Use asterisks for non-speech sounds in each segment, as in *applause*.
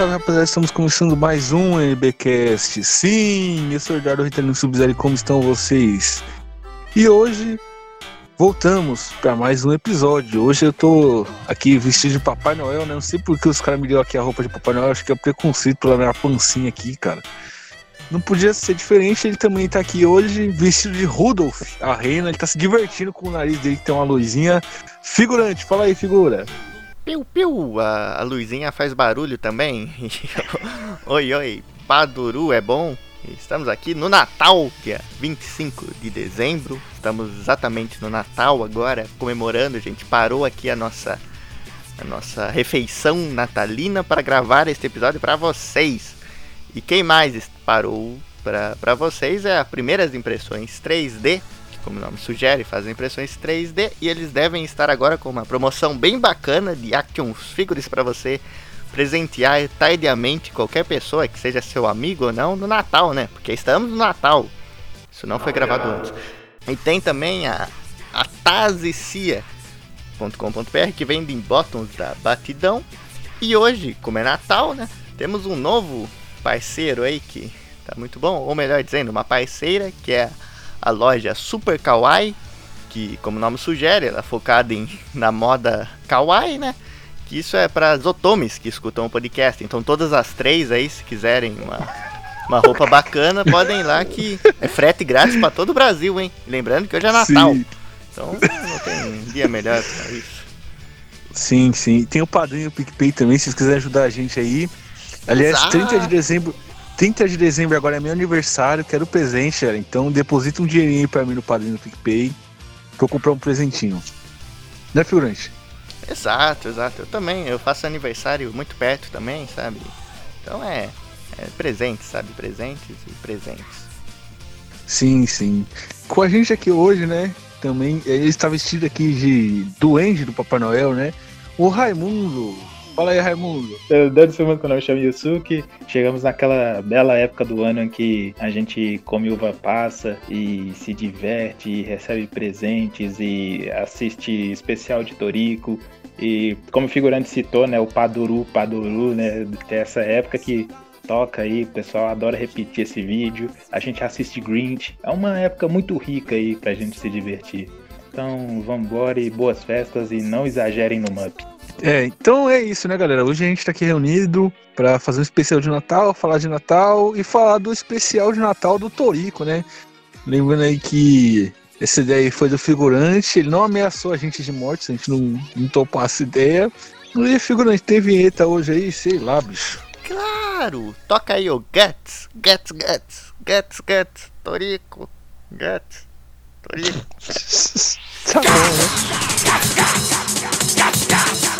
Salve, rapaziada, estamos começando mais um NBcast. Sim, eu sou o Eduardo Ritalino Sub-Zero, como estão vocês? E hoje voltamos para mais um episódio. Hoje eu tô aqui vestido de Papai Noel, né? Não sei porque os caras me deu aqui a roupa de Papai Noel, acho que é preconceito pela minha pancinha aqui, cara. Não podia ser diferente, ele também tá aqui hoje vestido de Rudolph, a reina, ele tá se divertindo com o nariz dele que tem uma luzinha. Figurante, fala aí, figura. Piu, piu, a, a luzinha faz barulho também. *laughs* oi, oi, Paduru é bom? Estamos aqui no Natal, dia 25 de dezembro. Estamos exatamente no Natal agora, comemorando. A gente parou aqui a nossa a nossa refeição natalina para gravar este episódio para vocês. E quem mais parou para vocês é a Primeiras Impressões 3D, que como o nome sugere, fazem impressões 3D e eles devem estar agora com uma promoção bem bacana de action figures para você presentear tardiamente qualquer pessoa que seja seu amigo ou não no Natal, né? Porque estamos no Natal. Isso não foi gravado antes. E tem também a, a tazicia.com.br que vende em bottoms da Batidão. E hoje, como é Natal, né? Temos um novo parceiro aí que tá muito bom, ou melhor dizendo, uma parceira que é a loja Super Kawaii, que como o nome sugere, ela é focada em, na moda kawaii, né? Que isso é para as otomes que escutam o podcast. Então todas as três aí, se quiserem uma, uma roupa bacana, podem ir lá que é frete grátis para todo o Brasil, hein? Lembrando que hoje é Natal. Sim. Então não tem dia melhor pra isso. Sim, sim. Tem o padrinho PicPay também, se vocês quiserem ajudar a gente aí. Aliás, Exato. 30 de dezembro. 30 de dezembro agora é meu aniversário, quero presente, cara. Então deposita um dinheirinho pra mim no padrinho do PicPay. Pra eu comprar um presentinho. Né, figurante? Exato, exato. Eu também, eu faço aniversário muito perto também, sabe? Então é, é presentes, sabe? Presentes e presentes. Sim, sim. Com a gente aqui hoje, né? Também, ele está vestido aqui de duende do Papai Noel, né? O Raimundo. Fala aí, Raimundo. Desde semana que eu me chamo Yusuke, chegamos naquela bela época do ano em que a gente come uva passa e se diverte, e recebe presentes e assiste especial de Torico. E como o figurante citou, né, o Paduru, Paduru, né, dessa época que toca aí, o pessoal adora repetir esse vídeo. A gente assiste Grinch. É uma época muito rica aí pra gente se divertir. Então, vamos embora e boas festas e não exagerem no Mup. É, então é isso, né, galera? Hoje a gente tá aqui reunido pra fazer um especial de Natal, falar de Natal e falar do especial de Natal do Torico, né? Lembrando aí que essa ideia aí foi do figurante, ele não ameaçou a gente de morte, se a gente não, não topou essa ideia. E figurante, tem vinheta hoje aí, sei lá, bicho. Claro! Toca aí o Guts, Guts, Guts, Guts, Guts, Torico, Guts, Torico. *laughs* tá bom, né?「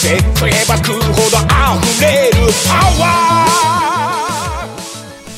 でるぜ食えば食うほど溢れるパワー」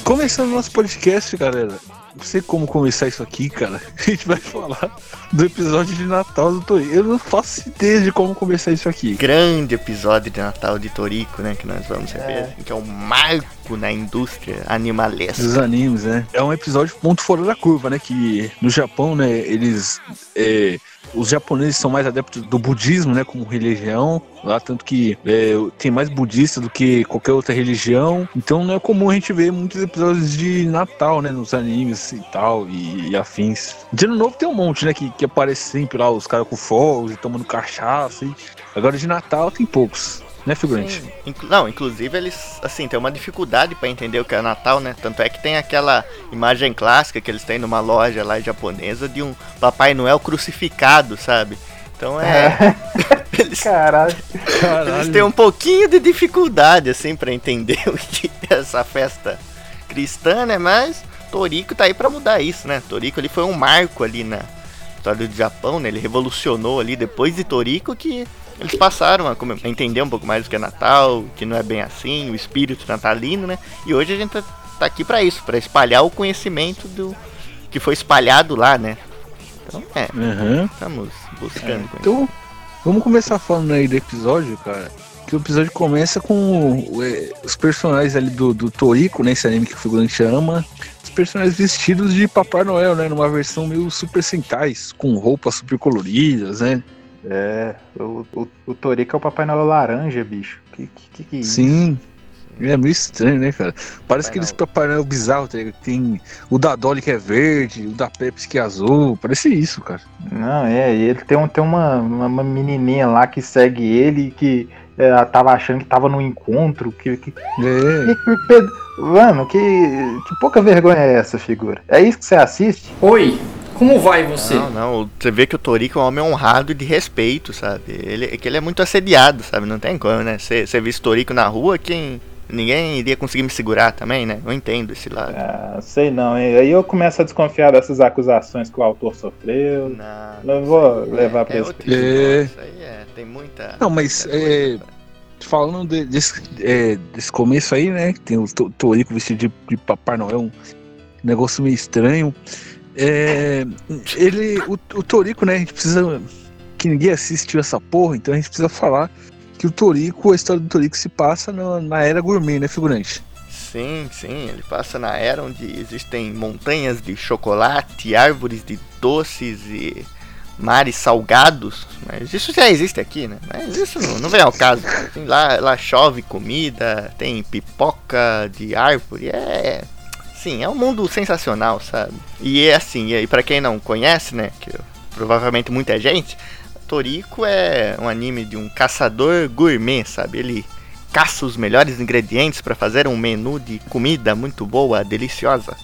Começando nosso podcast, galera. Não sei como começar isso aqui, cara. *laughs* A gente vai falar do episódio de Natal do Torico. Eu não faço ideia de como começar isso aqui. Grande episódio de Natal de Torico, né? Que nós vamos rever. Que é um marco na indústria animalesca. Dos animes, né? É um episódio ponto fora da curva, né? Que no Japão, né, eles. é, os japoneses são mais adeptos do budismo, né? Como religião. Lá, tanto que é, tem mais budista do que qualquer outra religião. Então não é comum a gente ver muitos episódios de Natal, né? Nos animes e tal, e, e afins. De ano novo tem um monte, né? Que, que aparece sempre lá, os caras com fogos e tomando cachaça. E... Agora de Natal tem poucos. Né, figurante? Inclu- não, inclusive eles, assim, tem uma dificuldade pra entender o que é Natal, né? Tanto é que tem aquela imagem clássica que eles têm numa loja lá japonesa de um Papai Noel crucificado, sabe? Então é. *laughs* eles, Caralho. eles têm um pouquinho de dificuldade, assim, pra entender *laughs* o que é essa festa cristã, né? Mas Toriko tá aí pra mudar isso, né? Toriko ali foi um marco ali na história do Japão, né? Ele revolucionou ali depois de Toriko que eles passaram a, a entender um pouco mais o que é Natal, que não é bem assim, o espírito natalino, né? E hoje a gente tá, tá aqui pra isso, pra espalhar o conhecimento do que foi espalhado lá, né? Então, é, Aham. estamos buscando isso. Então, Vamos começar falando aí do episódio, cara. Que o episódio começa com é, os personagens ali do, do Toriko, né? Esse anime que o figurante ama. Os personagens vestidos de Papai Noel, né? Numa versão meio Super Sentais, com roupas super coloridas, né? É, o, o, o Toriko é o Papai Noel laranja, bicho. Que que, que, que é isso? Sim. É meio estranho, né, cara? Parece Noel. Papai Noel bizarro, tá ligado? Tem o da Dolly que é verde, o da Pepsi que é azul. Parece isso, cara. Não, é, e ele tem, um, tem uma, uma, uma menininha lá que segue ele que é, tava achando que tava no encontro. Que, que, É. que, que Mano, que, que pouca vergonha é essa figura? É isso que você assiste? Oi, como vai você? Não, não, você vê que o Toriko é um homem honrado e de respeito, sabe? Ele, é que ele é muito assediado, sabe? Não tem como, né? Você visse o Toriko na rua, quem. Ninguém iria conseguir me segurar também, né? Eu entendo esse lado. Ah, sei não, hein? aí eu começo a desconfiar dessas acusações que o autor sofreu. Não, Não vou aí levar é, pra é esse outro Isso aí é, tem muita. Não, mas, é, Falando de- desse, é, desse começo aí, né? que Tem o To- Toriko vestido de, de Papai Noel, um negócio meio estranho. É, ele, o, o Toriko, né? A gente precisa. Que ninguém assistiu essa porra, então a gente precisa falar que o Toriko, a história do Toriko se passa na, na era gourmet, né, figurante? Sim, sim, ele passa na era onde existem montanhas de chocolate, árvores de doces e mares salgados. Mas isso já existe aqui, né? Mas isso não, não vem ao caso. Lá, lá chove comida, tem pipoca de árvore. É. Sim, é um mundo sensacional, sabe? E é assim, e pra quem não conhece, né? Que provavelmente muita gente, Toriko é um anime de um caçador gourmet, sabe? Ele caça os melhores ingredientes pra fazer um menu de comida muito boa, deliciosa.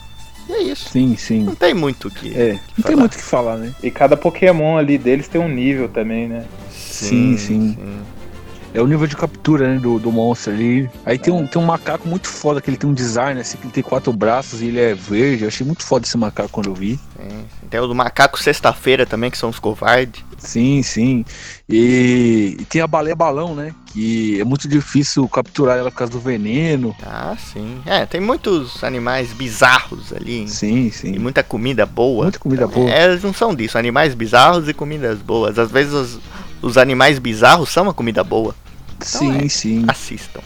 E é isso. Sim, sim. Não tem muito o que. É, não tem falar. muito o que falar, né? E cada Pokémon ali deles tem um nível também, né? Sim, sim. É o nível de captura né, do, do monstro ali. Aí tem, um, tem um macaco muito foda, que ele tem um design, assim, que ele tem quatro braços e ele é verde. Eu achei muito foda esse macaco quando eu vi. sim. Tem o do macaco sexta-feira também, que são os covardes. Sim, sim. E, e tem a baleia balão, né? Que é muito difícil capturar ela por causa do veneno. Ah, sim. É, tem muitos animais bizarros ali. Sim, E sim. muita comida boa. Muita comida boa. É a junção disso, animais bizarros e comidas boas. Às vezes os, os animais bizarros são uma comida boa. Sim, é. sim. Assistam.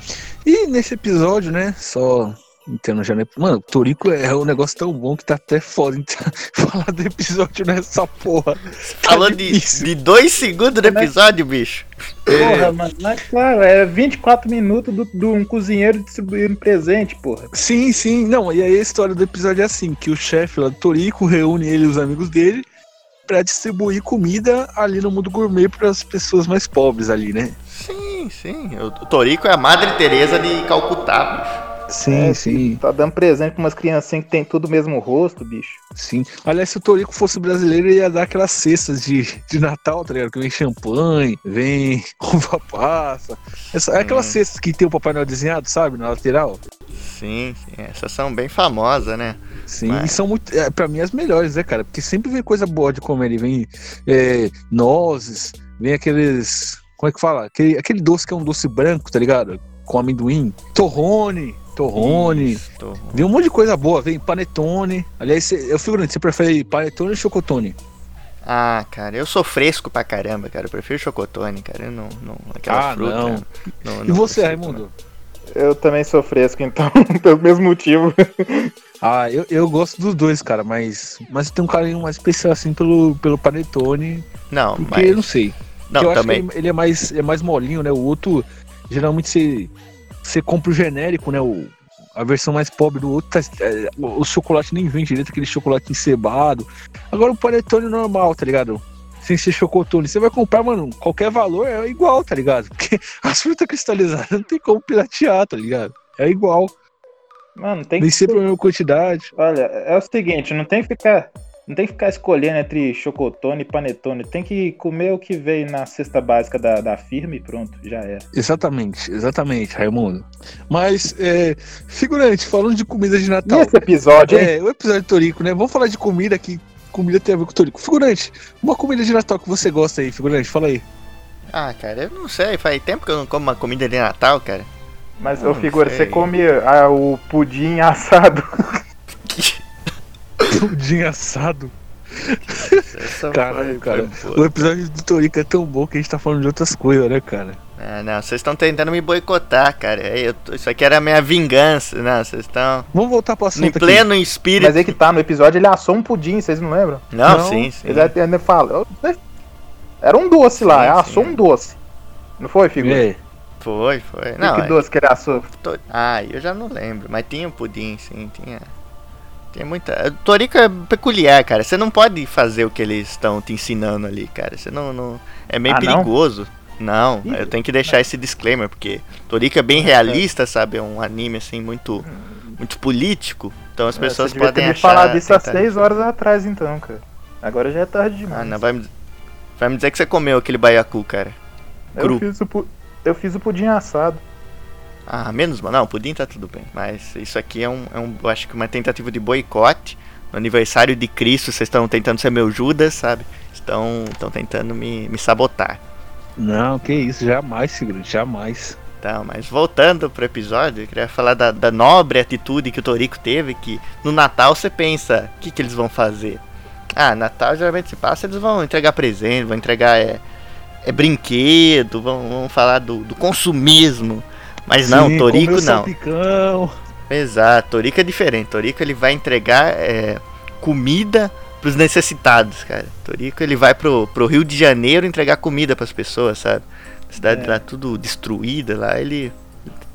E nesse episódio, né? Só entendo já, né? Mano, o Torico é um negócio tão bom que tá até foda então, *laughs* falar do episódio nessa porra. Falou Tá de, de dois segundos do episódio, bicho. Porra, mano, mas claro, é 24 minutos do- de um cozinheiro distribuindo presente, porra. Sim, sim. Não, e aí a história do episódio é assim, que o chefe lá do Torico reúne ele e os amigos dele pra distribuir comida ali no mundo gourmet para as pessoas mais pobres ali, né? Sim, sim. O, Torico é a Madre Teresa de Calcutá. Sim, É, sim, Tá dando presente pra umas criancinhas que tem tudo o mesmo rosto, bicho. sim. Aliás, se o Torico fosse brasileiro, ele ia dar aquelas cestas de, de Natal, tá ligado? Que vem champanhe, vem *laughs* uva passa. Essa, é aquelas cestas que tem o Papai Noel desenhado, sabe? Na lateral. Sim, sim. Essas são bem famosas, né? Sim, Mas- e são muito, é, pra mim as melhores, né, cara? Porque sempre vem coisa boa de comer ali. Vem é, nozes, vem aqueles. Como é que fala? Aquele, aquele doce que é um doce branco, tá ligado? Com amendoim. Torrone, torrone. Isso, tô- Vem um monte de coisa boa, vem panetone. Aliás, eu figurante, você prefere panetone ou chocotone? Ah, cara, eu sou fresco pra caramba, cara. Eu prefiro chocotone, cara. Eu não. não aquela Ah, fruta. não. não- E não você, Raimundo? Eu também sou fresco, então, *laughs* pelo mesmo motivo. *laughs* Ah, eu, eu gosto dos dois, cara, mas, mas eu tenho um carinho mais especial assim pelo, pelo panetone. Não, Porque mas. eu não sei. Não, eu acho também. que ele, ele é mais é mais molinho, né? O outro, geralmente você, você compra o genérico, né? O, a versão mais pobre do outro, tá, é, o, o chocolate nem vem direito, aquele chocolate encebado. Agora o panetone normal, tá ligado? Sem ser chocotone. Você vai comprar, mano, qualquer valor é igual, tá ligado? *laughs* Porque as frutas cristalizadas não tem como piratear, tá ligado? É igual. Mano, tem Nem que. sempre a mesma quantidade. Olha, é o seguinte, não tem que ficar. Não tem que ficar escolhendo entre chocotone e panetone. Tem que comer o que veio na cesta básica da, da firma e pronto, já era. Exatamente, exatamente, Raimundo. Mas, é, figurante, falando de comida de Natal. E esse episódio, hein? É, o episódio Torico, né? Vamos falar de comida que comida tem a ver com Torico. Figurante, uma comida de Natal que você gosta aí, figurante, fala aí. Ah, cara, eu não sei. Faz tempo que eu não como uma comida de Natal, cara. Mas, Não ô figura, sei. você come ah, o pudim assado. *laughs* Pudim assado. Essa Caralho, cara. O episódio do Torico é tão bom que a gente tá falando de outras coisas, né, cara? Ah, não, vocês estão tentando me boicotar, cara. É, eu tô- isso aqui era a minha vingança. Não, vocês estão Vamos voltar pro em assunto aqui. pleno espírito. Mas aí que tá, no episódio ele assou um pudim, vocês não lembram? Não, Não, sim, sim. Ele até ainda fala. "Eu- Era um doce lá, Sim, assou sim. um doce. Não foi, figura? É. Foi, foi. Que, Não, que é- doce que ele assou? Ah, eu já não lembro. Mas tinha um pudim, sim, tinha. Tem muita. O Torico é peculiar, cara. Você não pode fazer o que eles estão te ensinando ali, cara. Você não. não... É meio Ah, não? perigoso. Não, Ih. eu tenho que deixar esse disclaimer, porque Torico é bem realista, sabe? É um anime assim muito. Muito político. Então as pessoas É, Você devia podem ter me achar. falado isso há tentar- seis horas atrás, então, cara. Agora já é tarde demais. Ah, não, vai me, vai me dizer que você comeu aquele baiacu, cara. cru. eu, fiz o pu- eu fiz o pudim assado. Ah, menos mal. Não, pudim tá tudo bem. Mas isso aqui é um, é um acho que uma tentativa de boicote. No aniversário de Cristo, vocês estão tentando ser meu Judas, sabe? Estão, estão tentando me, me sabotar. Não, que isso, jamais, segredo, jamais. Então, mas voltando pro episódio, eu queria falar da, da nobre atitude que o Torico teve, que no Natal você pensa, o que, que eles vão fazer? Ah, Natal geralmente se passa, eles vão entregar presente, vão entregar é, é brinquedo, vão, vão falar do, do consumismo. Mas não, Sim, Torico não. salpicão. Exato, Torico é diferente. Torico ele vai entregar é, comida pros necessitados, cara. Torico ele vai pro, pro Rio de Janeiro entregar comida pras pessoas, sabe? A cidade É. lá tudo destruída, lá ele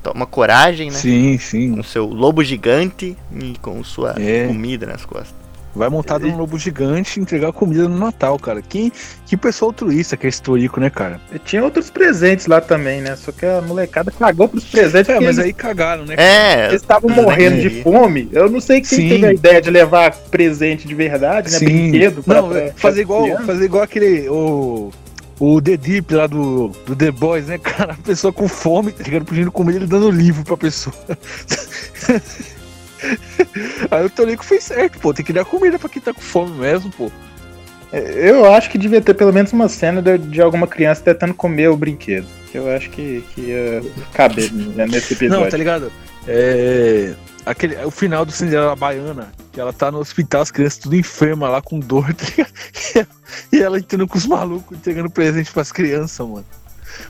toma coragem, né? Sim, sim. Com seu lobo gigante e com sua É. comida nas costas. Vai montado num lobo gigante e entregar comida no Natal, cara. Que, que pessoa altruísta que é esse Torico, né, cara? E tinha outros presentes lá também, né? Só que a molecada cagou pros presentes. É, mas eles- aí cagaram, né? É, Eles estavam morrendo de fome. Eu não sei quem Sim. teve a ideia de levar presente de verdade, né? Sim. Brinquedo. pra- Não, pra- fazer pra igual, criança. fazer igual aquele. O, o The Deep lá do, do The Boys, né, *laughs* cara? A pessoa com fome, tá ligado? Pedindo comida ele dando livro pra pessoa. *laughs* *laughs* Aí o Torico fez certo, pô. Tem que dar comida pra quem tá com fome mesmo, pô. Eu acho que devia ter pelo menos uma cena de, de alguma criança tentando comer o brinquedo. Que eu acho que, que ia caber né, nesse episódio. Não, tá ligado? É. Aquele, o final do Cinderela Baiana, que ela tá no hospital, as crianças tudo enfermas lá com dor, tá ligado? *laughs* E ela entrando com os malucos, entregando presente pras crianças, mano.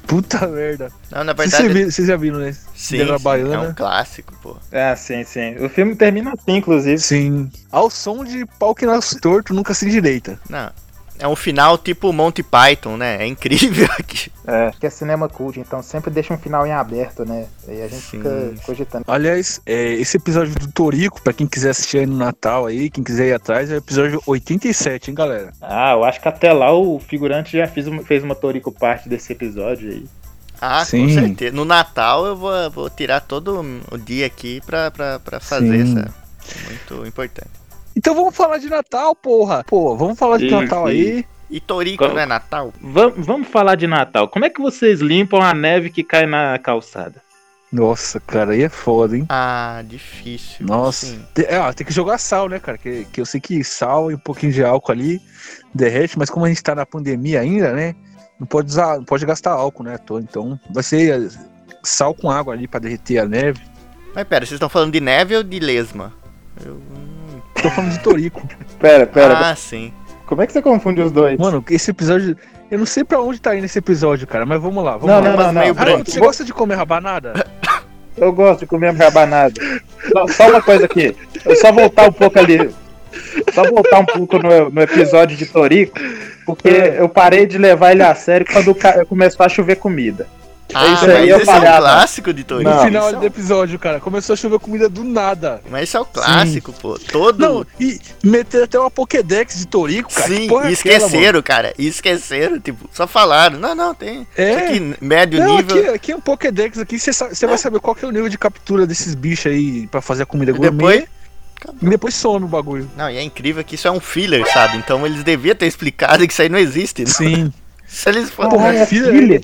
Puta merda. não, na Vocês verdade. viram- Vocês já viram, né? Sim, sim, Baiana. é um clássico, pô. Ah, sim, sim. O filme termina assim, inclusive. Sim. Ao som de pau que nasce torto, nunca se direita. Não. É um final tipo Monty Python, né? É incrível *laughs* aqui. É. Que é cinema cult, então sempre deixa um final em aberto, né? Aí a gente Sim, fica cogitando. Aliás, é, esse episódio do Torico, pra quem quiser assistir aí no Natal aí, quem quiser ir atrás, é o episódio 87, hein, galera? Ah, eu acho que até lá o figurante já fez uma, fez uma Torico parte desse episódio aí. Ah, Sim. com certeza. No Natal eu vou, vou tirar todo o dia aqui pra, pra, pra fazer Sim. essa. Muito importante. Então vamos falar de Natal, porra! Pô, vamos falar de Isso, Natal aí. E Torico não é Natal? Vam- vamos falar de Natal. Como é que vocês limpam a neve que cai na calçada? Nossa, cara, aí é foda, hein? Ah, difícil. Nossa. Sim. Tem, é, ó, tem que jogar sal, né, cara? Que, que eu sei que sal e um pouquinho de álcool ali derrete, mas como a gente tá na pandemia ainda, né? Não pode usar, não pode gastar álcool, né? Então vai ser eh, sal com água ali pra derreter a neve. Mas pera, vocês estão falando de neve ou de lesma? Eu... Tô falando de Torico. Pera, pera. Ah, sim. Como é que você confunde os dois? Mano, esse episódio. Eu não sei pra onde tá indo esse episódio, cara, mas vamos lá. Vamos não, lá. não, não, não. meio branco. você gosta de comer rabanada? *coughs* Eu gosto de comer rabanada. Só, só uma coisa aqui. Eu só voltar um pouco ali. Só voltar um pouco no, no episódio de Torico. Porque eu parei de levar ele a sério quando começou a chover comida. Ah, isso mas aí eu esse é um falhava. clássico de Torico. No Não. final é do episódio, cara, começou a chover comida do nada. Mas isso é o clássico, pô. Todo. Não, e meter até uma Pokédex de Torico, cara. Sim, e é aquela, esqueceram, cara. E esqueceram, tipo, só falaram. Não, não, tem. É. Isso aqui, médio Não, nível. aqui, aqui é um Pokédex aqui, você vai saber qual que é o nível de captura desses bichos aí pra fazer a comida gourmet. depois. E depois some o bagulho. Não, e é incrível que isso é um filler, sabe? Então eles deviam ter explicado que isso aí não existe. né? Sim. *laughs* Se eles for... Porra, é filha- filler?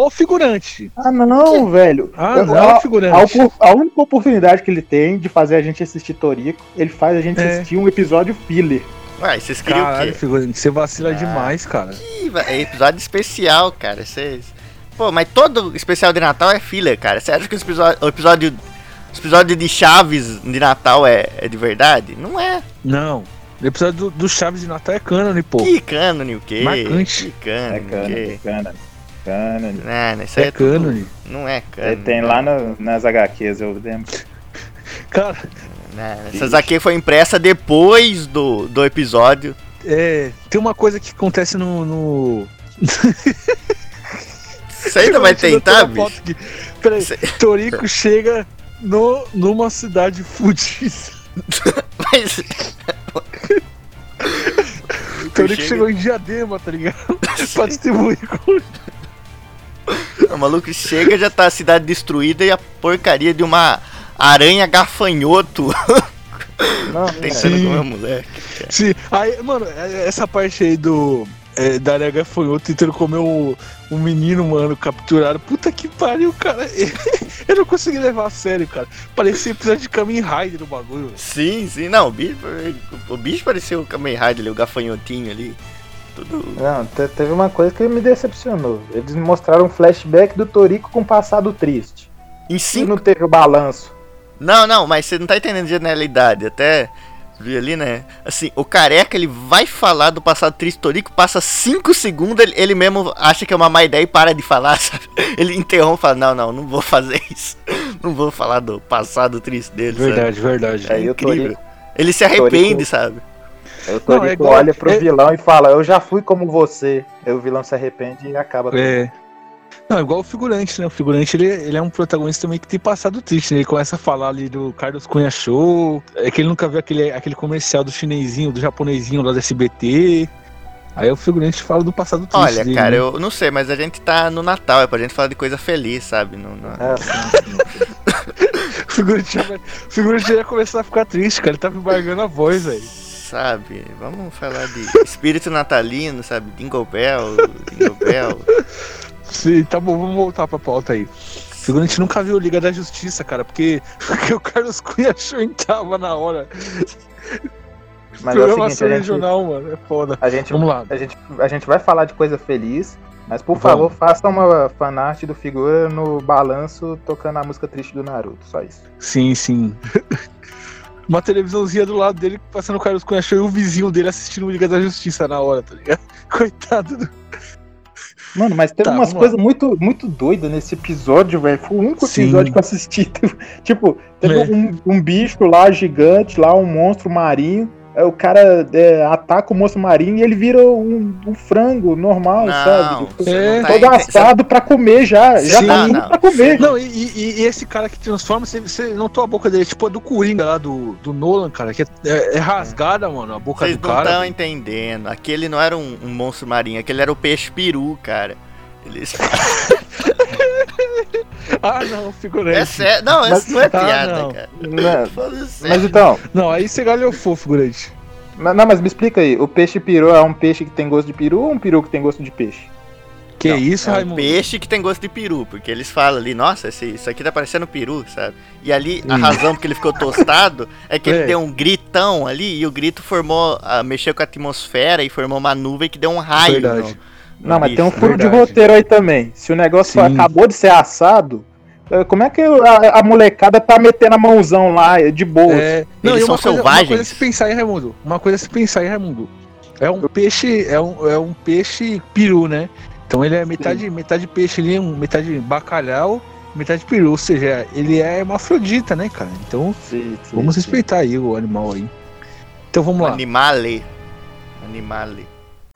O figurante. Ah, não, velho. Ah, Eu- não, a, a, figurante. opor- a única oportunidade que ele tem de fazer a gente assistir Torico, ele faz a gente É. assistir um episódio filler. Ué, vocês queriam Caralho, o quê? figurante, você vacila Ah. demais, cara. Vai- É episódio especial, cara. Vocês. Pô, mas todo especial de Natal é filler, cara. Você acha que os episódio, o episódio. Os episódios de Chaves de Natal é, é de verdade? Não é. Não. O episódio do, do Chaves de Natal é cânone, pô. Que cânone o quê? Marcante. Que cânone É o cânone, quê? cânone, cânone. Não, isso aí É é tudo- cânone. Não é cânone. tem lá no- nas HQs, eu lembro. *laughs* Cara, Não, essas aqui foi impressa depois do, do episódio. é, tem uma coisa que acontece no. no... *laughs* Você ainda vai tentar, bicho? aqui. Peraí, Cê- Torico *laughs* chega no, numa cidade fudida. Mas... Torico chega- chegou em Diadema, tá ligado? pra distribuir. *laughs* O maluco chega já tá a cidade destruída e a porcaria de uma aranha gafanhoto *laughs* Não, tentando Sim. comer moleque. Sim, aí, mano, é- essa parte aí do. É, da Aranha Gafanhoto tentando comer o, o menino, mano, capturado. Puta que pariu, cara. *laughs* Eu não consegui levar a sério, cara. Parecia episódio de Kamen Rider no bagulho. Sim, sim, não, o bicho, o bicho pareceu o Kamen Rider ali, o gafanhotinho ali. Tudo. Não, te- teve uma coisa que me decepcionou. Eles me mostraram um flashback do Torico com um passado triste. Em E cinco. não teve o balanço. Não, não, mas você não tá entendendo a genialidade. Até vi ali, né? Assim, o careca ele vai falar do passado triste Torico, passa 5 segundos, ele, ele mesmo acha que é uma má ideia e para de falar, *laughs* sabe? Ele interrompe e fala: Não, não, não vou fazer isso. *laughs* Não vou falar do passado triste dele. sabe? Verdade, verdade. É o incrível. Torico, Ele se arrepende, Torico- sabe? O Não, Torico é igual- olha pro é- vilão e fala: Eu já fui como você. Aí o vilão se arrepende e acaba. É. Não, igual o figurante, né? O figurante ele, ele é um protagonista também que tem passado triste, né? Ele começa a falar ali do Carlos Cunha Show. É que ele nunca viu aquele, aquele comercial do chinesinho, do japonesinho lá do SBT. Aí o figurante fala do passado triste. Olha, dele, cara, né? eu não sei, mas a gente tá no Natal, é pra gente falar de coisa feliz, sabe? Não, não- É, assim, *laughs* O figurante, já vai- o figurante já ia começar a ficar triste, cara. Ele tava embargando a voz aí. Sabe? Vamos falar de *laughs* espírito natalino, sabe? Jingle Bell, Bell. Sim, tá bom, vamos voltar pra pauta aí. O figurante nunca viu Liga da Justiça, cara, porque, *laughs* porque o Carlos Cunha Show entrava na hora. Mas é o seguinte, a gente, regional, mano, é foda. a, gente, Vamos lá. a, gente, a gente vai falar de coisa feliz, mas por Vamos. favor, faça uma fanart do figura no balanço tocando a música triste do Naruto. Só isso. Sim, sim. Uma televisãozinha do lado dele, passando o Carlos Cunha Show e o vizinho dele assistindo o Liga da Justiça na hora, tá ligado? *laughs* Coitado do. Mano, mas teve Tá, umas coisas muito, muito doidas nesse episódio, velho. Foi o único Sim. episódio que eu assisti. *laughs* tipo, teve É. um, um bicho lá gigante, lá, um monstro marinho. O cara é, ataca o monstro marinho e ele vira um, um frango normal, Não, sabe? você É. não tá Todo assado pra comer já. Já Sim. tá Não, não. pra comer. Não, e, e- e esse cara que transforma, você, você notou a boca dele, tipo a do Coringa lá, do, do Nolan, cara, que é, é- é rasgada, mano, a boca Vocês do não cara. estão entendendo. Aquele não era um, um monstro marinho, aquele era o peixe peru, cara. Eles... *laughs* *laughs* Ah, não, figurante. É sério. Não, Mas- isso não é Ah, piada, não. cara. Sério. Mas então, Não, aí você galhofou, figurante. mas- não, mas me explica aí. O peixe peru é um peixe que tem gosto de peru ou um peru que tem gosto de peixe? Que Não, isso, é um Raimundo? peixe que tem gosto de peru, porque eles falam ali, nossa, esse, isso aqui tá parecendo peru, sabe? E ali, a Sim. razão porque ele ficou tostado é que É. ele deu um gritão ali e o grito formou, ah, mexeu com a atmosfera e formou uma nuvem que deu um raio. Verdade. Não, mas tem um furo de verdade. roteiro aí também. Se o negócio Sim. acabou de ser assado, eh, como é que a, a molecada tá metendo a mãozão lá eh, de boa? É, não, Eles uma são coisa, Uma selvagens. coisa a se pensar aí, Raimundo. Uma coisa a se pensar aí, Raimundo. É um peixe, é um, é um peixe peru, né? Então ele é metade, metade peixe ali, metade bacalhau, metade peru. Ou seja, ele é hermafrodita, né, cara? Então Sim, sim, vamos sim. respeitar aí o animal aí. Então vamos lá. Animale. Animale.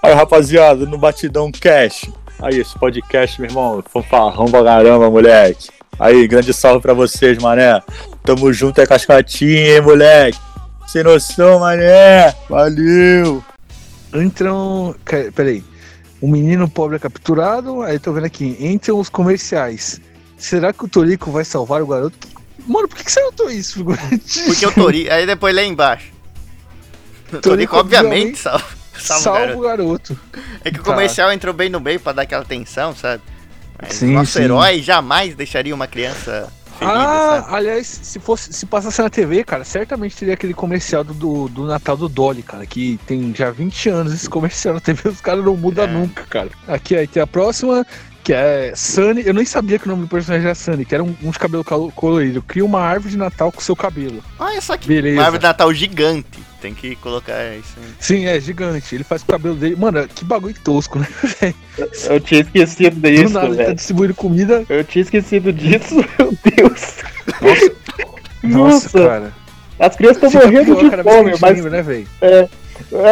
Aí, rapaziada, no Batidão Cash. Aí, esse podcast, meu irmão, fanfarrão pra caramba, moleque. Aí, grande salve pra vocês, mané. Tamo junto, é cascatinha, hein, moleque. Sem noção, mané. Valeu. Entram. Peraí. O menino pobre é capturado. Aí tô vendo aqui. Entram os comerciais. Será que o Torico vai salvar o garoto? Mano, por que, que você notou isso, figurante? Porque o Torico. Aí depois lá embaxe. O *laughs* Torico, Torico, obviamente, obviamente, salva, salva o Salva garoto. garoto. É que o Tá. comercial entrou bem no meio pra dar aquela tensão, sabe? Mas Sim, nosso sim. herói jamais deixaria uma criança ferida, Ah, sabe? aliás, se fosse se passasse na TV, cara, certamente teria aquele comercial do, do, do Natal do Dolly, cara, que tem já 20 anos esse comercial na TV, *laughs* os caras não mudam É. nunca, cara. Aqui aí tem a próxima, que é Sunny, eu nem sabia que o nome do personagem era Sunny, que era um, uns cabelos colo- coloridos. Cria uma árvore de Natal com seu cabelo. Olha só que Beleza. uma árvore de Natal gigante. Tem que colocar isso aí. Sim, é gigante. Ele faz com o cabelo dele. Mano, que bagulho tosco, né, *laughs* velho? Eu tinha esquecido Do disso, nada ele tá velho. distribuindo comida. Eu tinha esquecido disso, *laughs* meu Deus. Nossa, Nossa, cara. as crianças estão morrendo pior de fome, mas né, velho?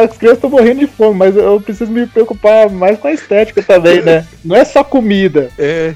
as crianças estão morrendo de fome, mas eu preciso me preocupar mais com a estética também, né? Não é só comida. É.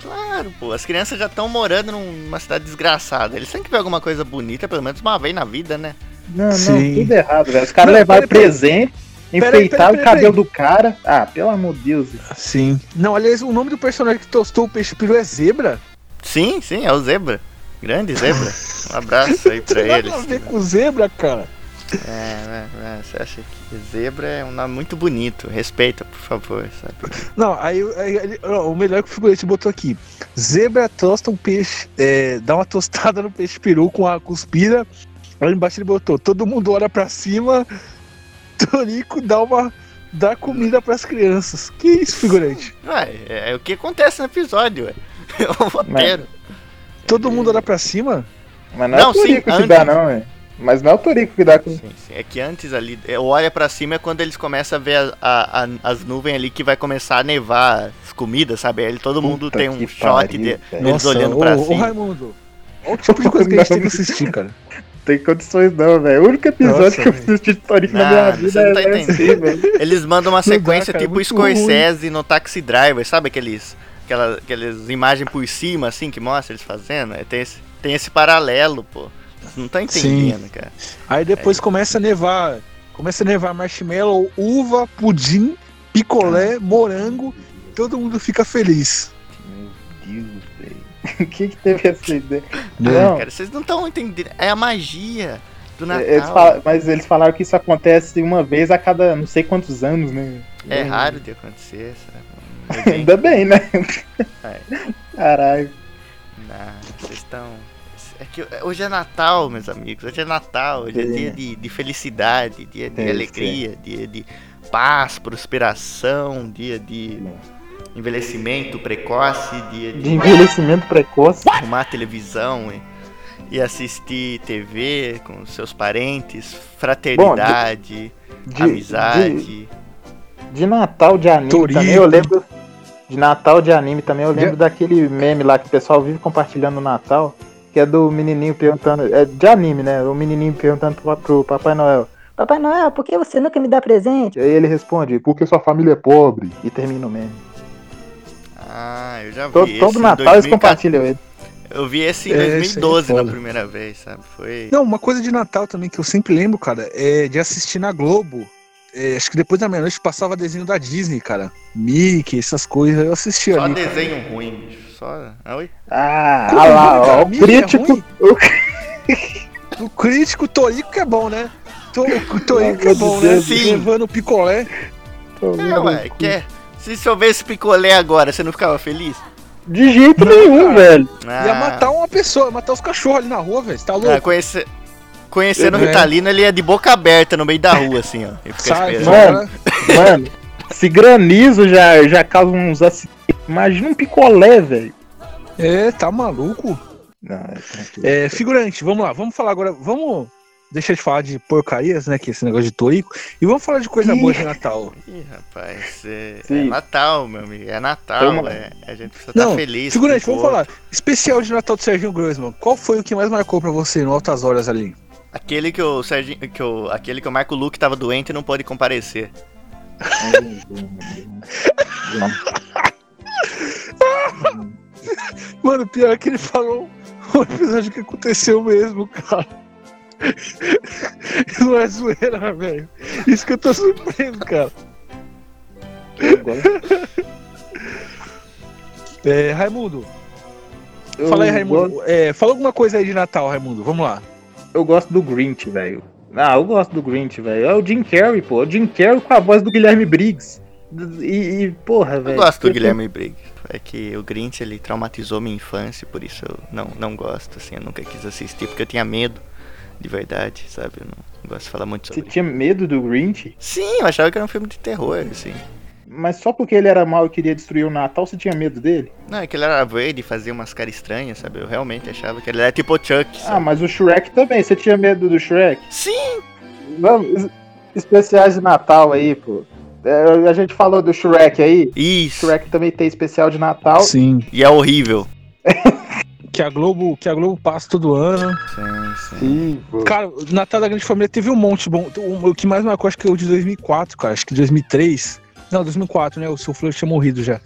Claro, pô, as crianças já estão morando numa cidade desgraçada. Eles têm que ver alguma coisa bonita, pelo menos uma vez na vida, né? Não, não, Sim. tudo errado, velho. Os caras Não, levaram presente, Peraí, enfeitaram peraí, o cabelo peraí. do cara. Ah, pelo amor de Deus. Sim. Não, aliás, o nome do personagem que tostou o peixe peru é Zebra? Sim, sim, é o Zebra. Grande Zebra. Um abraço aí pra *laughs* Tem nada eles. a ver com Zebra, cara. É, é, é, você acha que Zebra é um nome muito bonito. Respeita, por favor, sabe? Não, aí, aí- aí- ó, o melhor que o figurante botou aqui. Zebra tosta um peixe, é, dá uma tostada no peixe peru com a cuspira. Aí embaixo ele botou, todo mundo olha pra cima, *laughs* Torico dá uma. dá comida pras crianças. Que isso, figurante? Ué, é, é o que acontece no episódio, ué. *laughs* É o roteiro. Todo mundo olha pra cima? Mas não, Não, é o Torico sim, que dá, não, velho. Mas não é o Torico que dá com. Sim, sim. É que antes ali, é, o olha pra cima é quando eles começam a ver a- a- a- as nuvens ali que vai começar a nevar as comidas, sabe? Aí todo mundo Puta tem um que shot pariu, de, deles olhando pra ô, ô, cima. Raimundo. Olha o tipo de coisa que a gente tem que assistir, cara. *laughs* Tem condições não, velho. O único episódio Nossa, que eu assisti de Torico na minha você vida não tá é entendendo. assim. Eles mandam uma Não dá, sequência cara, tipo Scorsese no Taxi Driver, sabe aqueles aquela, aquelas imagens por cima assim que mostra eles fazendo? É, Tem esse, tem esse paralelo, pô. Você não tá entendendo, cara. Aí depois começa a nevar. Começa a nevar marshmallow, uva, pudim, picolé, morango. Todo mundo fica feliz. *laughs* Velho. Quem que teve essa ideia? Não, Cara, vocês não estão entendendo. É a magia do Natal. eles fala- mas eles falaram que isso acontece uma vez a cada não sei quantos anos, né? É raro de acontecer, sabe? É *laughs* Ainda bem, né? É. Caralho. Não, vocês estão. É que hoje é Natal, meus amigos. Hoje é Natal. Hoje é Sim. dia de, de felicidade, dia de Sim, alegria, dia de paz, prosperação, dia de envelhecimento precoce, dia De de envelhecimento precoce. arrumar televisão e, e assistir TV com seus parentes, fraternidade, De, amizade. de, de Natal de anime Torico. também, eu lembro. De Natal de anime também, eu lembro De- daquele meme lá que o pessoal vive compartilhando no Natal, que é do menininho perguntando. É de anime, né? O menininho perguntando pro, pro Papai Noel. Papai Noel, por que você nunca me dá presente? Aí ele responde, porque sua família é pobre. E termina o meme. Ah, eu já vi. Todo, esse todo Natal eles 2014. compartilham ele. Eu vi esse em É, esse aí é 2012 na primeira vez, sabe? Foi. Não, uma coisa de Natal também que eu sempre lembro, cara, é de assistir na Globo. É, acho que depois da meia-noite passava desenho da Disney, cara. Mickey, essas coisas. Eu assistia Só ali. cara. desenho ruim, bicho. Só. Ah, oi? Ah, Como ah lá, ó, cara? o é crítico. ruim? o- crítico, Torico que é bom, né? To- O Torico que é bom, né? sim. Levando o picolé. É, ué, quer. Se se eu ver esse picolé agora, você não ficava feliz? De jeito Não, nenhum, cara. velho. Ah, Ia matar uma pessoa, matar os cachorros ali na rua, velho. Você tá louco? ah, conhece... Conhecendo o É. Ritalino, ele é de boca aberta no meio da rua, assim, ó. Ele fica Sai esperando. Mano. Mano, se granizo já, já causa uns acidentes. Imagina um picolé, velho. É, tá maluco. Não, é tranquilo. É, figurante, vamos lá, vamos falar agora. Vamos deixar de falar de porcarias, né? Que é esse negócio de Torico. E vamos falar de coisa Ih. boa de Natal. Ih, rapaz, é, é. Natal, meu amigo. É Natal, uma- é, a gente precisa estar Não, feliz. O vamos falar. Especial de Natal do Serginho Grossman. Qual foi o que mais marcou pra você no Altas Horas ali? Aquele que o Serginho, que o, aquele que o Marco Luque tava doente e não pôde comparecer. *laughs* Mano, pior é que ele falou um episódio que aconteceu mesmo, cara. *laughs* Não é zoeira, velho. Isso que eu tô surpreso, cara. *laughs* É, Raimundo, Eu fala aí, gosto- Raimundo. É, fala alguma coisa aí de Natal, Raimundo. Vamos lá. Eu gosto do Grinch, velho. Ah, eu gosto do Grinch, velho. É o Jim Carrey, pô. O Jim Carrey com a voz do Guilherme Briggs. E, e, porra, Eu velho. gosto do Guilherme Briggs. É que o Grinch, ele traumatizou minha infância, por isso eu não, não gosto, assim. Eu nunca quis assistir, porque eu tinha medo, de verdade, sabe? Eu não gosto de falar muito Você sobre tinha medo do Grinch? Sim, eu achava que era um filme de terror, assim. Mas só porque ele era mal e queria destruir o Natal, você tinha medo dele? Não, é que ele era verde e fazia umas caras estranhas, sabe? Eu realmente achava que ele era tipo o Chuck, Ah, sabe? mas o Shrek também. Você tinha medo do Shrek? Sim! vamos, es- especiais de Natal aí, pô. É, a gente falou do Shrek aí. Isso. Shrek também tem especial de Natal. Sim. E é horrível. *laughs* Que a Globo, que a Globo passa todo ano. Sim, sim. Sim. Cara, o Natal da Grande Família teve um monte bom. O, o que mais marcou, acho que é o de 2004, cara. Acho que 2003. Não, 2004, né? O seu Flor tinha morrido já.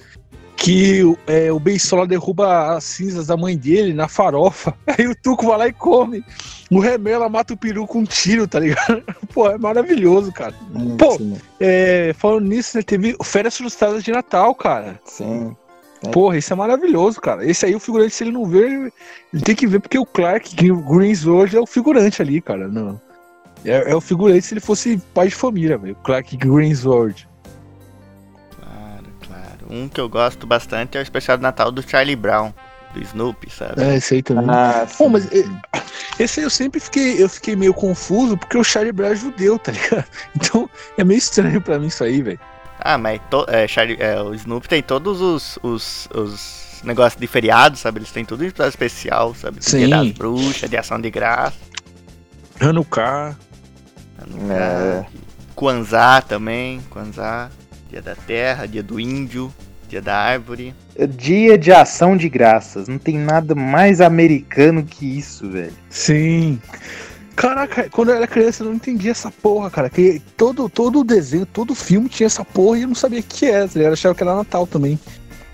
Que é, o Beisola derruba as cinzas da mãe dele na farofa. *laughs* Aí o Tuco vai lá e come. O Remela mata o peru com um tiro, tá ligado? *laughs* Pô, é maravilhoso, cara. Hum, Pô. Sim, É, falando nisso, né, teve Férias Frustradas de Natal, cara. sim. É. Porra, isso é maravilhoso, cara. Esse aí, o figurante, se ele não ver, ele tem que ver porque o Clark Greensword é o figurante ali, cara. Não. É, é o figurante se ele fosse pai de família, velho. Clark Greensword. Claro, claro. Um que eu gosto bastante é o especial de Natal do Charlie Brown, do Snoopy, sabe? É, esse aí também. Ah, Pô, mas sim. esse aí eu sempre fiquei, eu fiquei meio confuso porque o Charlie Brown é judeu, tá ligado? *laughs* Então é meio estranho pra mim isso aí, velho. Ah, mas to- é, Charlie, é, o Snoopy tem todos os, os, os negócios de feriado, sabe? Eles têm tudo em episódio especial, sabe? Do Dia Sim. das bruxas, de ação de graça. Hanukkah. É. Kwanzaa também, Kwanzaa. Dia da terra, dia do índio, dia da árvore. Dia de ação de graças. Não tem nada mais americano que isso, velho. Sim. Caraca, quando eu era criança eu não entendia essa porra, cara. Que todo, todo desenho, todo filme tinha essa porra e eu não sabia o que era. tá? Eu achava que era Natal também.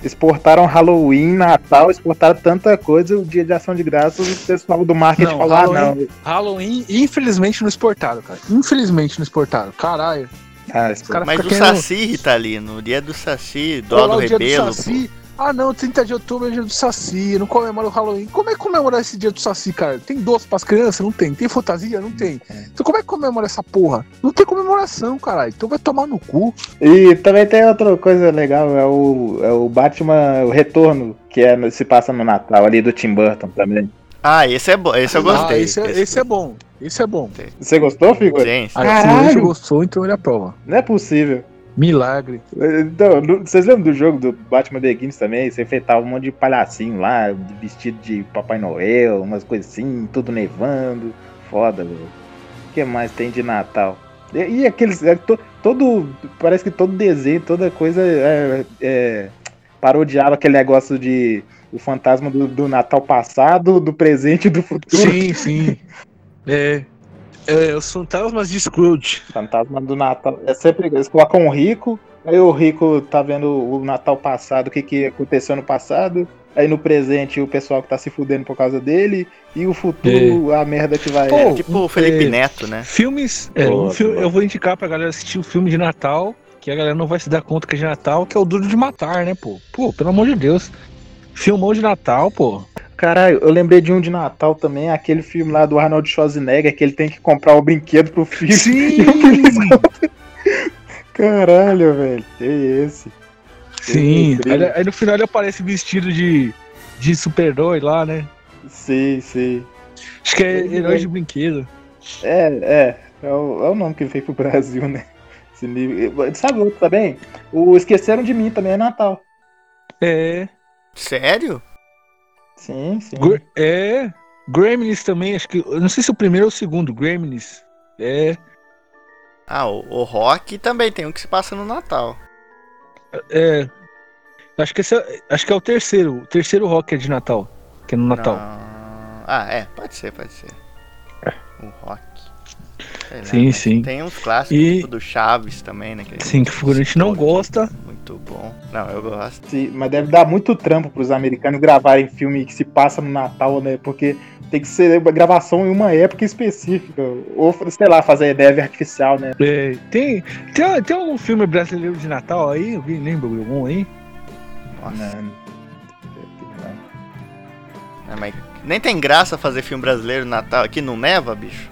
Exportaram Halloween, Natal, exportaram tanta coisa. O dia de ação de graças, o pessoal do marketing Não, falou: ah, Halloween- não. Halloween, infelizmente, não exportaram, cara. Infelizmente não exportaram. Caralho. Ah, Mas o querendo- Saci, Ritalino, dia do Saci, Pô, dó do o dia rebelo. do Saci. Ah, não, 30 de outubro é dia do Saci. Não comemora o Halloween. Como é que comemorar esse dia do Saci, cara? Tem doce pras crianças? Não tem. Tem fantasia? Não tem. Então como é que comemora essa porra? Não tem comemoração, caralho. Então vai tomar no cu. E também tem outra coisa legal, é o, é o Batman, o Retorno, que é, se passa no Natal ali do Tim Burton também. Ah, esse é bom, esse eu gostei. Ah, esse, é, esse é bom. Esse é bom. Você gostou, Figura? Sim, sim. Ah, Caralho! se gostou, então ele aprova. Não é possível. Milagre. Então, vocês lembram do jogo do Batman Begins também? Você enfeitava um monte de palhacinho lá, vestido de Papai Noel, umas coisas assim, tudo nevando. Foda, velho. O que mais tem de Natal? E, e aqueles. é, to- todo. Parece que todo desenho, toda coisa é, é, parodiava aquele negócio de. O fantasma do, do Natal passado, do presente e do futuro. Sim, sim. *laughs* É. É, os fantasmas de Scrooge. Fantasma do Natal. É sempre. Eles colocam um rico, aí o rico tá vendo o Natal passado, o que, que aconteceu no passado. Aí no presente o pessoal que tá se fudendo por causa dele. E o futuro, a merda que vai. Pô, Tipo o Felipe é, Neto, né? Filmes. É, um filme- eu vou indicar pra galera assistir o filme de Natal, que a galera não vai se dar conta que é de Natal, que é o Duro de Matar, né, pô? Pô, pelo amor de Deus. Filmão de Natal, pô. Caralho, eu lembrei de um de Natal também, aquele filme lá do Arnold Schwarzenegger, que ele tem que comprar o brinquedo pro filho. Sim! *laughs* Caralho, velho. Que esse? Sim. incrível. Aí, aí no final ele aparece vestido de, de super-herói lá, né? Sim, sim. Acho que é Pois é. herói de brinquedo. É, é. É o, é o nome que veio pro Brasil, né? Esse nível. Sabe outro também? O Esqueceram de Mim também é Natal. É. Sério? Sim, sim. Gr- É. Gremlins também, acho que. Eu não sei se o primeiro ou o segundo, Gremlins. É. Ah, o, o Rock também tem um que se passa no Natal. É. Acho que, esse é, acho que é o terceiro. O terceiro rock é de Natal. Que é no Natal. Não. Ah, é, pode ser, pode ser. O Rock. Sei lá, Sim, mas sim. Tem uns clássicos, E- tipo do Chaves também, né? que Sim, que o figurante não gosta. Muito bom. Não, eu gosto. Sim, mas deve dar muito trampo pros americanos gravarem filme que se passa no Natal, né? Porque tem que ser uma gravação em uma época específica. Ou, sei lá, fazer neve artificial, né? É, tem, tem, tem algum filme brasileiro de Natal aí? Alguém lembra de algum aí? Nossa. Não. É, mas nem tem graça fazer filme brasileiro no Natal. Aqui não neva, bicho?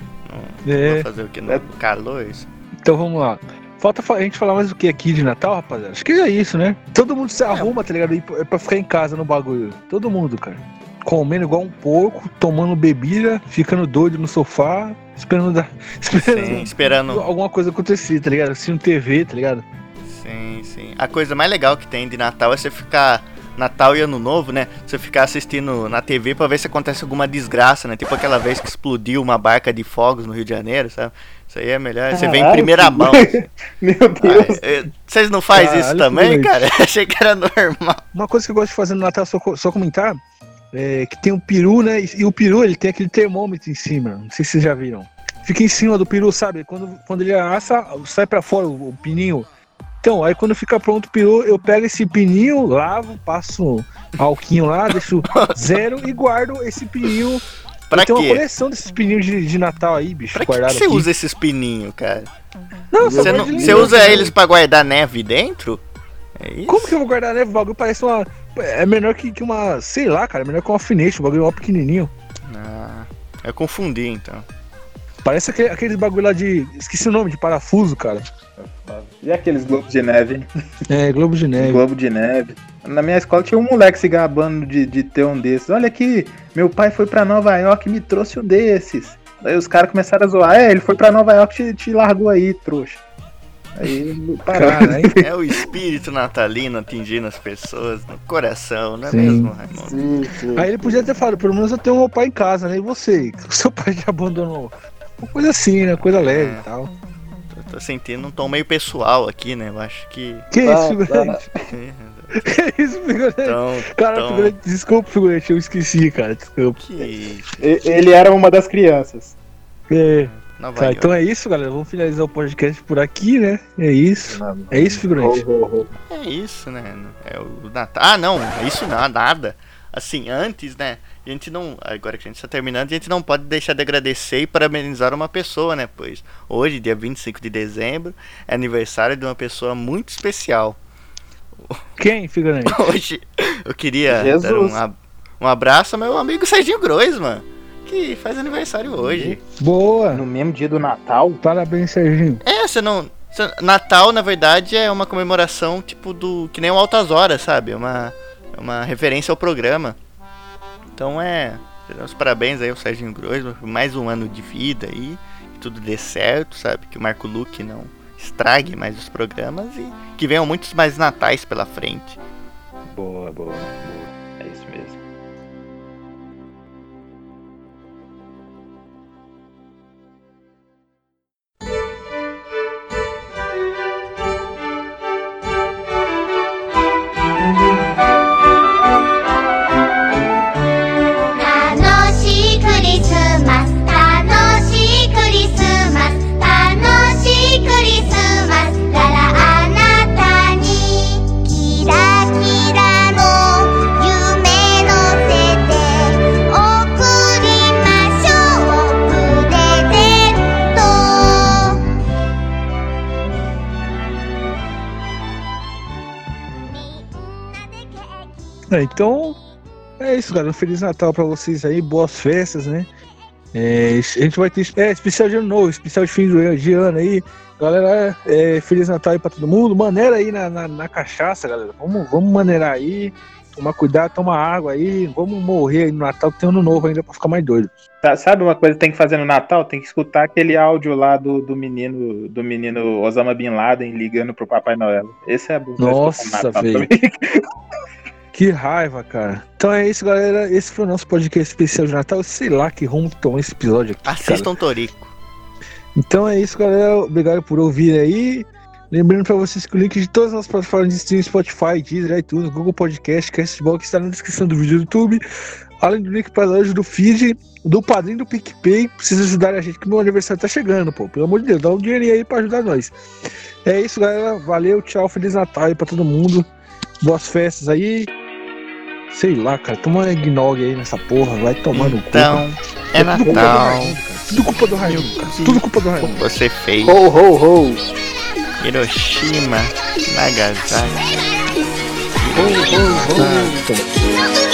Não, É. Vou fazer o que? No É. calor, isso? Então vamos lá. Falta fa- a gente falar mais o que aqui de Natal, rapaziada? Acho que é isso, né? Todo mundo se arruma, tá ligado? Aí pra- ficar em casa no bagulho. Todo mundo, cara. Comendo igual um porco, tomando bebida, ficando doido no sofá, esperando dar. *laughs* Esperando Sim, esperando. alguma coisa acontecer, tá ligado? Assistindo TV, tá ligado? Sim, sim. A coisa mais legal que tem de Natal é você ficar Natal e Ano Novo, né? Você ficar assistindo na TV pra ver se acontece alguma desgraça, né? Tipo aquela vez que explodiu uma barca de fogos no Rio de Janeiro, sabe? Isso aí é melhor. Você vê em Caralho, primeira que mão. doido. *laughs* Meu Deus. Ah, é, Vocês não fazem isso Caralho, também, que cara? *laughs* Achei que era normal. Uma coisa que eu gosto de fazer no Natal, só, só comentar, é que tem um peru, né? E, o peru, ele tem aquele termômetro em cima. Não sei se vocês já viram. Fica em cima do peru, sabe? Quando, quando ele assa, sai pra fora o, o pininho. Então, aí quando fica pronto o peru, eu pego esse pininho, lavo, passo alquinho lá, deixo *laughs* zero e guardo esse pininho. Pra eu tenho uma quê? coleção desses pininhos de, de Natal aí, bicho, Pra que, que você aqui. usa esses pininhos, cara? Não, Você, não, você usa né? eles pra guardar neve dentro? É isso? Como que eu vou guardar neve? O bagulho parece uma. É menor que, que uma. Sei lá, cara. É menor que um alfinete. O bagulho é pequenininho. Ah, eu confundi então. Parece aquele, aqueles bagulho lá de. Esqueci o nome, de parafuso, cara. E aqueles globos de neve, hein? É, Globo de Neve. Globo de neve. Na minha escola tinha um moleque se gabando de, de ter um desses. Olha aqui, meu pai foi pra Nova York e me trouxe um desses. Aí os caras começaram a zoar. É, ele foi pra Nova York e te, te largou aí, trouxa. Aí pararam. Caralho. *laughs* É o espírito natalino atingindo as pessoas no coração, não é Sim. mesmo, Raimundo? Sim, sim. Aí ele podia ter falado, pelo menos eu tenho meu pai em casa, né? E você? *laughs* O seu pai te abandonou. Uma coisa assim, né? Coisa leve É. e tal. Tô, tô sentindo um tom meio pessoal aqui, né? Eu acho que. Que Tá, isso, figurante? Que isso, figurante? Então, Cara, então- figurante, desculpa, figurante, eu esqueci, cara. Desculpa. que isso. Ele era uma das crianças. É. Tá, então é isso, galera. Vamos finalizar o podcast por aqui, né? É isso. É isso, figurante. É isso, né? É o Natal. Ah, não, isso não, nada. Assim, antes, né? A gente não. Agora que a gente está terminando, a gente não pode deixar de agradecer e parabenizar uma pessoa, né? Pois hoje, dia 25 de dezembro, é aniversário de uma pessoa muito especial. Quem, figurante? *laughs* Hoje eu queria Jesus. dar um, um abraço ao meu amigo Serginho Groisman, que faz aniversário hoje. Boa. No mesmo dia do Natal. Parabéns, Serginho. É, você não. Natal, na verdade, é uma comemoração tipo do. Que nem o Altas Horas, sabe? Uma, é uma referência ao programa. Então é. Os parabéns aí ao Serginho Groisman por mais um ano de vida aí. Que tudo dê certo, sabe? Que o Marco Luque não estrague mais os programas e que venham muitos mais natais pela frente. Boa, boa, boa. É, então, é isso, galera. Um Feliz Natal pra vocês aí, boas festas, né? É, a gente vai ter é, especial de ano novo, especial de fim de ano aí. Galera, é, Feliz Natal aí pra todo mundo. Maneira aí na, na, na cachaça, galera. Vamos, vamos maneirar aí. Tomar cuidado, tomar água aí. Vamos morrer aí no Natal, que tem ano novo ainda pra ficar mais doido. Tá, sabe uma coisa que tem que fazer no Natal? Tem que escutar aquele áudio lá do, do menino do menino Osama Bin Laden ligando pro Papai Noel. Esse é bom. pra Nossa, velho. *laughs* Que raiva, cara. Então é isso, galera. Esse foi o nosso podcast especial de Natal. Sei lá que rumo tomou esse episódio aqui. cara. Assistam Torico. Então é isso, galera. Obrigado por ouvir aí. Lembrando pra vocês que o link de todas as plataformas de streaming, Spotify, Deezer, iTunes, Google Podcast, Castbox está na descrição do vídeo do YouTube. Além do link para loja do feed, do padrinho do PicPay. Precisa ajudar a gente, que meu aniversário tá chegando, pô. Pelo amor de Deus, dá um dinheirinho aí pra ajudar nós. É isso, galera. Valeu, tchau. Feliz Natal aí pra todo mundo. Boas festas aí. Sei lá, cara. Toma eggnog aí nessa porra. Vai tomar no cu. Então, é Tudo culpa do Natal. Tudo culpa do Raimundo, cara. Tudo culpa do Raimundo. Você fez. Ho, ho, ho. Hiroshima, Nagasaki. Oh, oh, oh.